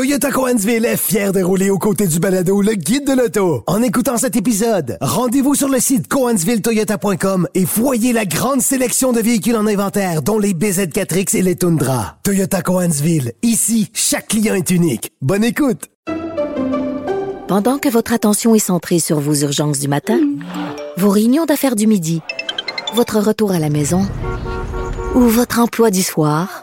Toyota Coansville est fier de rouler aux côtés du balado Le Guide de l'auto. En écoutant cet épisode, rendez-vous sur le site coansvilletoyota.com et voyez la grande sélection de véhicules en inventaire, dont les BZ4X et les Tundra. Toyota Coansville, ici, chaque client est unique. Bonne écoute! Pendant que votre attention est centrée sur vos urgences du matin, vos réunions d'affaires du midi, votre retour à la maison ou votre emploi du soir,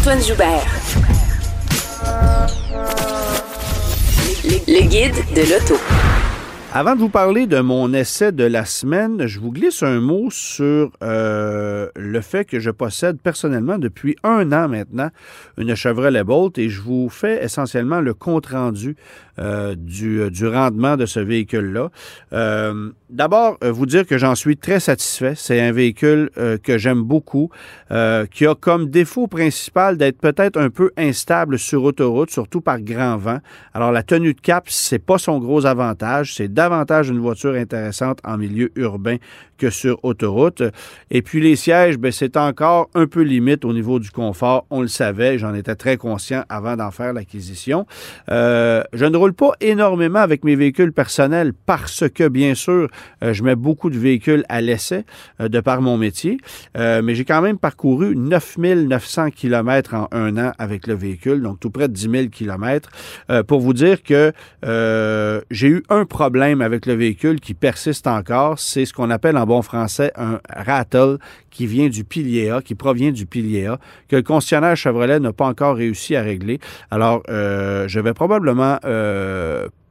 Antoine Joubert. Le guide de l'auto. Avant de vous parler de mon essai de la semaine, je vous glisse un mot sur euh, le fait que je possède personnellement depuis un an maintenant une Chevrolet Bolt et je vous fais essentiellement le compte-rendu euh, du, du, rendement de ce véhicule-là. Euh, D'abord, euh, vous dire que j'en suis très satisfait. C'est un véhicule euh, que j'aime beaucoup, euh, qui a comme défaut principal d'être peut-être un peu instable sur autoroute, surtout par grand vent. Alors, la tenue de cap, c'est pas son gros avantage. C'est davantage une voiture intéressante en milieu urbain que sur autoroute. Et puis, les sièges, ben, c'est encore un peu limite au niveau du confort. On le savait, j'en étais très conscient avant d'en faire l'acquisition. je ne roule pas énormément avec mes véhicules personnels parce que, bien sûr, euh, je mets beaucoup de véhicules à l'essai euh, de par mon métier, euh, mais j'ai quand même parcouru 9900 km en un an avec le véhicule, donc tout près de 10 000 km, pour vous dire que j'ai eu un problème avec le véhicule qui persiste encore, c'est ce qu'on appelle en bon français un rattle qui vient du pilier A, qui provient du pilier A, que le concessionnaire Chevrolet n'a pas encore réussi à régler. Alors, je vais probablement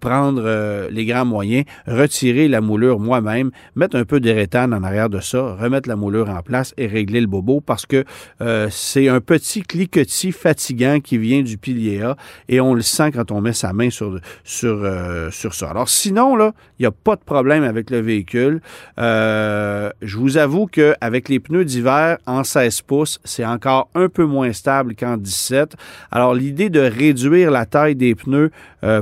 prendre euh, les grands moyens, retirer la moulure moi-même, mettre un peu d'éréthane en arrière de ça, remettre la moulure en place et régler le bobo parce que euh, c'est un petit cliquetis fatigant qui vient du pilier A et on le sent quand on met sa main sur, sur, euh, sur ça. Alors sinon, là, il n'y a pas de problème avec le véhicule. je vous avoue qu'avec les pneus d'hiver en 16 pouces, c'est encore un peu moins stable qu'en 17. Alors l'idée de réduire la taille des pneus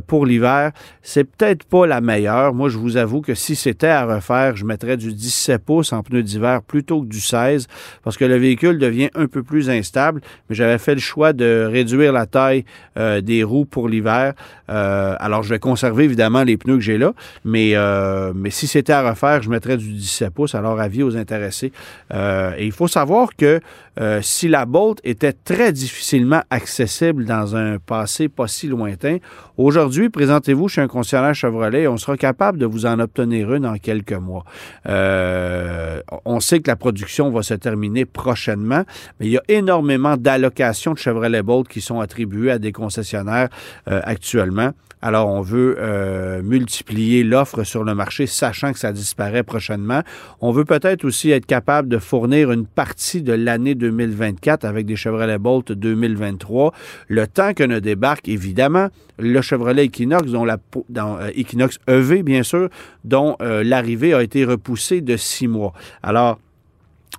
pour l'hiver, c'est peut-être pas la meilleure. Moi, je vous avoue que si c'était à refaire, je mettrais du 17 pouces en pneu d'hiver plutôt que du 16 parce que le véhicule devient un peu plus instable. Mais j'avais fait le choix de réduire la taille euh, des roues pour l'hiver. Euh, alors, je vais conserver évidemment les pneus que j'ai là, mais, euh, mais si c'était à refaire, je mettrais du 17 pouces. Alors, avis aux intéressés. et il faut savoir que si la Bolt était très difficilement accessible dans un passé pas si lointain, aujourd'hui, présentez-vous un concessionnaire Chevrolet, on sera capable de vous en obtenir une en quelques mois. Euh, on sait que la production va se terminer prochainement, mais il y a énormément d'allocations de Chevrolet Bolt qui sont attribuées à des concessionnaires euh, actuellement. Alors, on veut euh, multiplier l'offre sur le marché, sachant que ça disparaît prochainement. On veut peut-être aussi être capable de fournir une partie de l'année 2024 avec des Chevrolet Bolt 2023, le temps que ne débarque, évidemment, le Chevrolet Equinox, dont la, dans, euh, EV, bien sûr, dont euh, l'arrivée a été repoussée de six mois. Alors,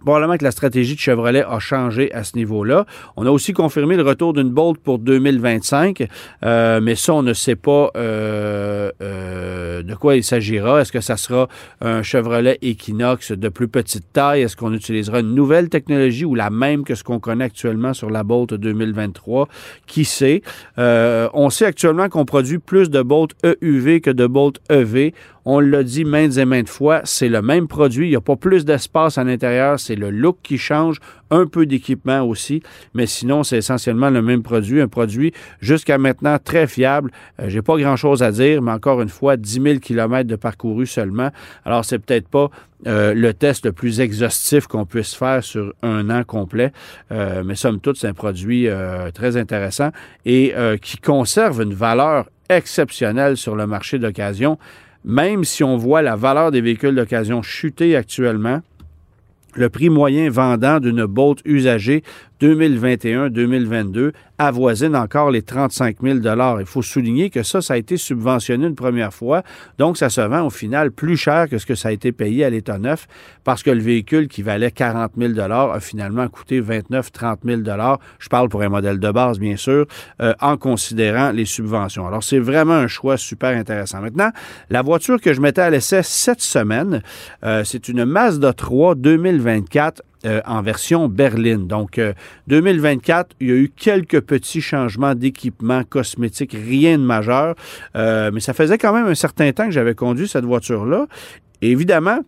Probablement que la stratégie de Chevrolet a changé à ce niveau-là. On a aussi confirmé le retour d'une Bolt pour 2025, euh, mais ça, on ne sait pas euh, euh, de quoi il s'agira. Est-ce que ça sera un Chevrolet Equinox de plus petite taille? Est-ce qu'on utilisera une nouvelle technologie ou la même que ce qu'on connaît actuellement sur la Bolt 2023? Qui sait? on sait actuellement qu'on produit plus de Bolt EUV que de Bolt EV. On l'a dit maintes et maintes fois, c'est le même produit. Il n'y a pas plus d'espace à l'intérieur. C'est le look qui change, un peu d'équipement aussi. Mais sinon, c'est essentiellement le même produit. Un produit jusqu'à maintenant très fiable. Euh, J'ai pas grand-chose à dire, mais encore une fois, 10 000 km de parcouru seulement. Alors, c'est peut-être pas euh, le test le plus exhaustif qu'on puisse faire sur un an complet. Euh, mais somme toute, c'est un produit très intéressant et qui conserve une valeur exceptionnelle sur le marché d'occasion. Même si on voit la valeur des véhicules d'occasion chuter actuellement, le prix moyen vendant d'une Bolt usagée 2021-2022 avoisine encore les 35 000 Il faut souligner que ça, ça a été subventionné une première fois, donc ça se vend au final plus cher que ce que ça a été payé à l'état neuf parce que le véhicule qui valait 40 000 a finalement coûté 29-30 000 Je parle pour un modèle de base, bien sûr, euh, en considérant les subventions. Alors, c'est vraiment un choix super intéressant. Maintenant, la voiture que je mettais à l'essai cette semaine, euh, c'est une Mazda 3 2024 euh, en version berline. Donc, 2024, il y a eu quelques petits changements d'équipement cosmétique, rien de majeur, mais ça faisait quand même un certain temps que j'avais conduit cette voiture-là. Évidemment,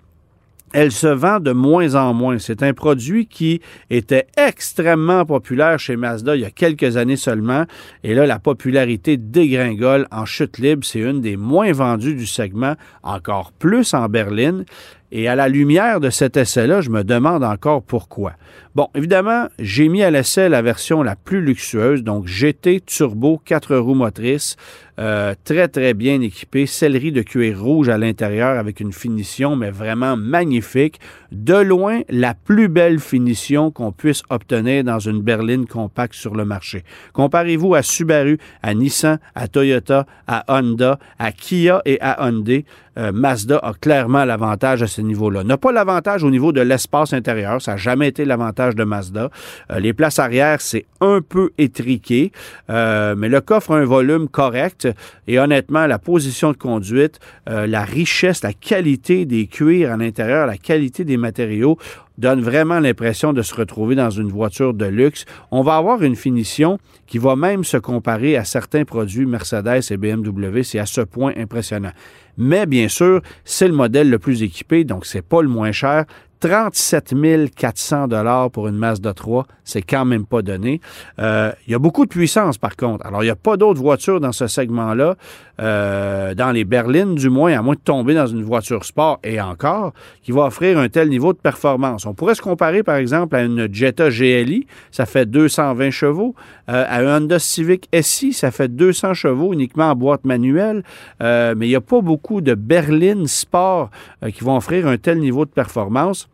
elle se vend de moins en moins. C'est un produit qui était extrêmement populaire chez Mazda il y a quelques années seulement. Et là, la popularité dégringole en chute libre. C'est une des moins vendues du segment, encore plus en berline. Et à la lumière de cet essai-là, je me demande encore pourquoi. Bon, évidemment, j'ai mis à l'essai la version la plus luxueuse, donc GT Turbo 4 roues motrices, euh, très très bien équipé, sellerie de cuir rouge à l'intérieur avec une finition mais vraiment magnifique. De loin, la plus belle finition qu'on puisse obtenir dans une berline compacte sur le marché. Comparez-vous à Subaru, à Nissan, à Toyota, à Honda, à Kia et à Hyundai. Euh, Mazda a clairement l'avantage à ce niveau-là. N'a pas l'avantage au niveau de l'espace intérieur, ça n'a jamais été l'avantage de Mazda. Euh, les places arrière, c'est un peu étriqué, euh, mais le coffre a un volume correct et honnêtement, la position de conduite, la richesse, la qualité des cuirs à l'intérieur, la qualité des matériaux donne vraiment l'impression de se retrouver dans une voiture de luxe. On va avoir une finition qui va même se comparer à certains produits Mercedes et BMW. C'est à ce point impressionnant. Mais bien sûr, c'est le modèle le plus équipé, donc c'est pas le moins cher. 37 400 dollars pour une Mazda 3, c'est quand même pas donné. Euh, il y a beaucoup de puissance par contre. Alors il n'y a pas d'autres voitures dans ce segment-là, euh, dans les berlines du moins, à moins de tomber dans une voiture sport et encore, qui va offrir un tel niveau de performance. On pourrait se comparer par exemple à une Jetta GLI, ça fait 220 chevaux, euh, à un Honda Civic SI, ça fait 200 chevaux uniquement en boîte manuelle, mais il n'y a pas beaucoup de berlines sport qui vont offrir un tel niveau de performance.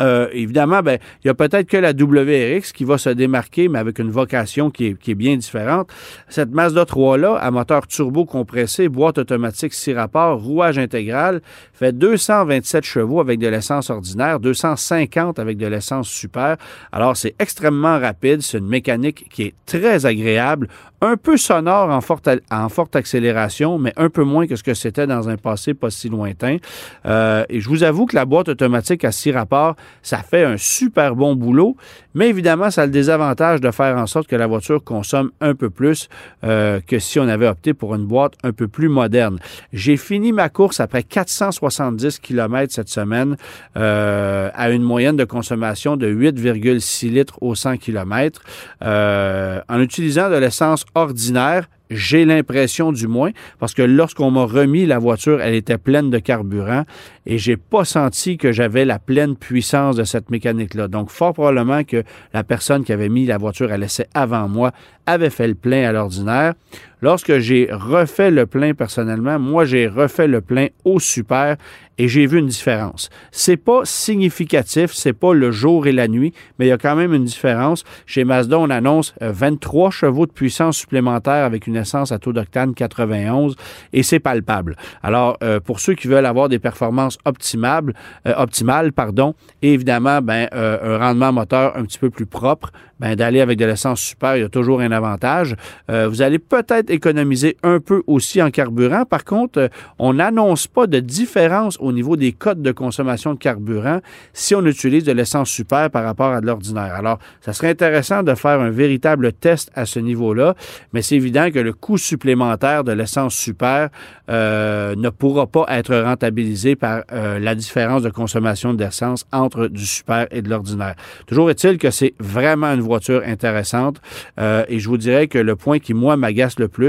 Euh, évidemment, ben, il y a peut-être que la WRX qui va se démarquer, mais avec une vocation qui est, bien différente. Cette Mazda 3-là, à moteur turbo compressé, boîte automatique 6 rapports, rouage intégral, fait 227 chevaux avec de l'essence ordinaire, 250 avec de l'essence super. Alors, c'est extrêmement rapide. C'est une mécanique qui est très agréable, un peu sonore en forte, accélération, mais un peu moins que ce que c'était dans un passé pas si lointain. Euh, et je vous avoue que la boîte automatique à six rapports, ça fait un super bon boulot, mais évidemment, ça a le désavantage de faire en sorte que la voiture consomme un peu plus euh, que si on avait opté pour une boîte un peu plus moderne. J'ai fini ma course après 470 km cette semaine euh, à une moyenne de consommation de 8,6 litres au 100 km en utilisant de l'essence ordinaire, j'ai l'impression du moins, parce que lorsqu'on m'a remis la voiture, elle était pleine de carburant et j'ai pas senti que j'avais la pleine puissance de cette mécanique-là. Donc, fort probablement que la personne qui avait mis la voiture à l'essai avant moi avait fait le plein à l'ordinaire. Lorsque j'ai refait le plein personnellement, moi, j'ai refait le plein au super et j'ai vu une différence. C'est pas significatif, c'est pas le jour et la nuit, mais il y a quand même une différence. Chez Mazda, on annonce 23 euh, chevaux de puissance supplémentaire avec une essence à taux d'octane 91 et c'est palpable. Alors, euh, pour ceux qui veulent avoir des performances optimales, euh, optimales pardon, évidemment, ben, un rendement moteur un petit peu plus propre, ben, d'aller avec de l'essence super, il y a toujours un avantage. vous allez peut-être économiser un peu aussi en carburant. Par contre, on n'annonce pas de différence au niveau des codes de consommation de carburant si on utilise de l'essence super par rapport à de l'ordinaire. Alors, ça serait intéressant de faire un véritable test à ce niveau-là, mais c'est évident que le coût supplémentaire de l'essence super euh, ne pourra pas être rentabilisé par euh, la différence de consommation d'essence entre du super et de l'ordinaire. Toujours est-il que c'est vraiment une voiture intéressante euh, et je vous dirais que le point qui, moi, m'agace le plus,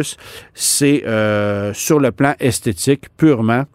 c'est sur le plan esthétique purement.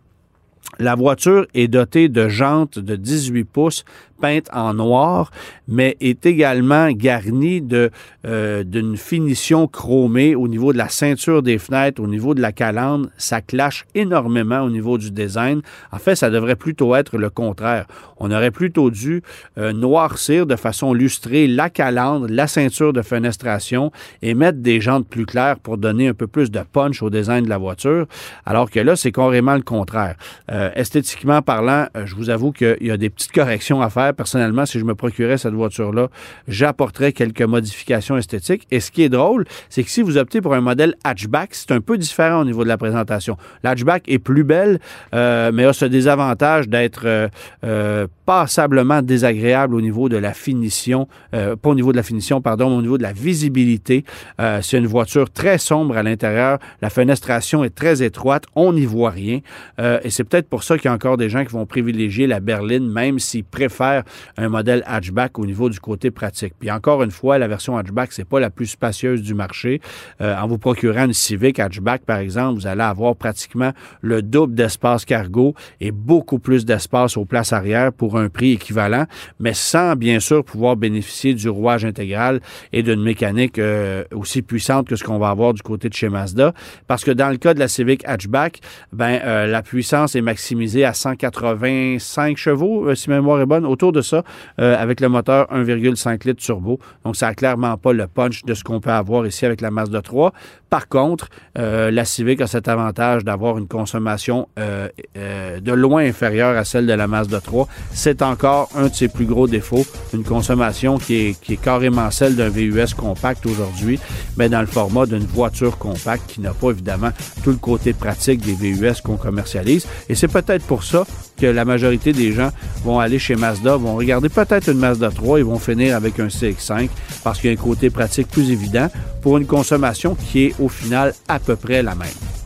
La voiture est dotée de jantes de 18 pouces peinte en noir, mais est également garnie de, euh, d'une finition chromée au niveau de la ceinture des fenêtres, au niveau de la calandre. Ça clash énormément au niveau du design. En fait, ça devrait plutôt être le contraire. On aurait plutôt dû euh, noircir de façon lustrée la calandre, la ceinture de fenestration et mettre des jantes plus claires pour donner un peu plus de punch au design de la voiture. Alors que là, c'est carrément le contraire. Euh, esthétiquement parlant, je vous avoue qu'il y a des petites corrections à faire. Personnellement, si je me procurais cette voiture-là, j'apporterais quelques modifications esthétiques. Et ce qui est drôle, c'est que si vous optez pour un modèle hatchback, c'est un peu différent au niveau de la présentation. L'hatchback est plus belle, euh, mais a ce désavantage d'être euh, euh, passablement désagréable au niveau de la finition, pas au niveau de la finition, pardon, mais au niveau de la visibilité. c'est une voiture très sombre à l'intérieur. La fenestration est très étroite. On n'y voit rien. et c'est peut-être pour ça qu'il y a encore des gens qui vont privilégier la berline, même s'ils préfèrent un modèle hatchback au niveau du côté pratique. Puis encore une fois, la version hatchback, c'est pas la plus spacieuse du marché. Euh, en vous procurant une Civic hatchback, par exemple, vous allez avoir pratiquement le double d'espace cargo et beaucoup plus d'espace aux places arrière pour un prix équivalent, mais sans bien sûr pouvoir bénéficier du rouage intégral et d'une mécanique euh, aussi puissante que ce qu'on va avoir du côté de chez Mazda. Parce que dans le cas de la Civic hatchback, ben euh, la puissance est maximisée à 185 chevaux, si ma mémoire est bonne, autour de ça, avec le moteur 1,5 litres turbo. Donc, ça n'a clairement pas le punch de ce qu'on peut avoir ici avec la Mazda 3. Par contre, euh, la Civic a cet avantage d'avoir une consommation euh, euh, de loin inférieure à celle de la Mazda 3. C'est encore un de ses plus gros défauts, une consommation qui est, qui est carrément celle d'un VUS compact aujourd'hui, mais dans le format d'une voiture compacte qui n'a pas évidemment tout le côté pratique des VUS qu'on commercialise. Et c'est peut-être pour ça que la majorité des gens vont aller chez Mazda, vont regarder peut-être une Mazda 3 et vont finir avec un CX5 parce qu'il y a un côté pratique plus évident pour une consommation qui est au final à peu près la même.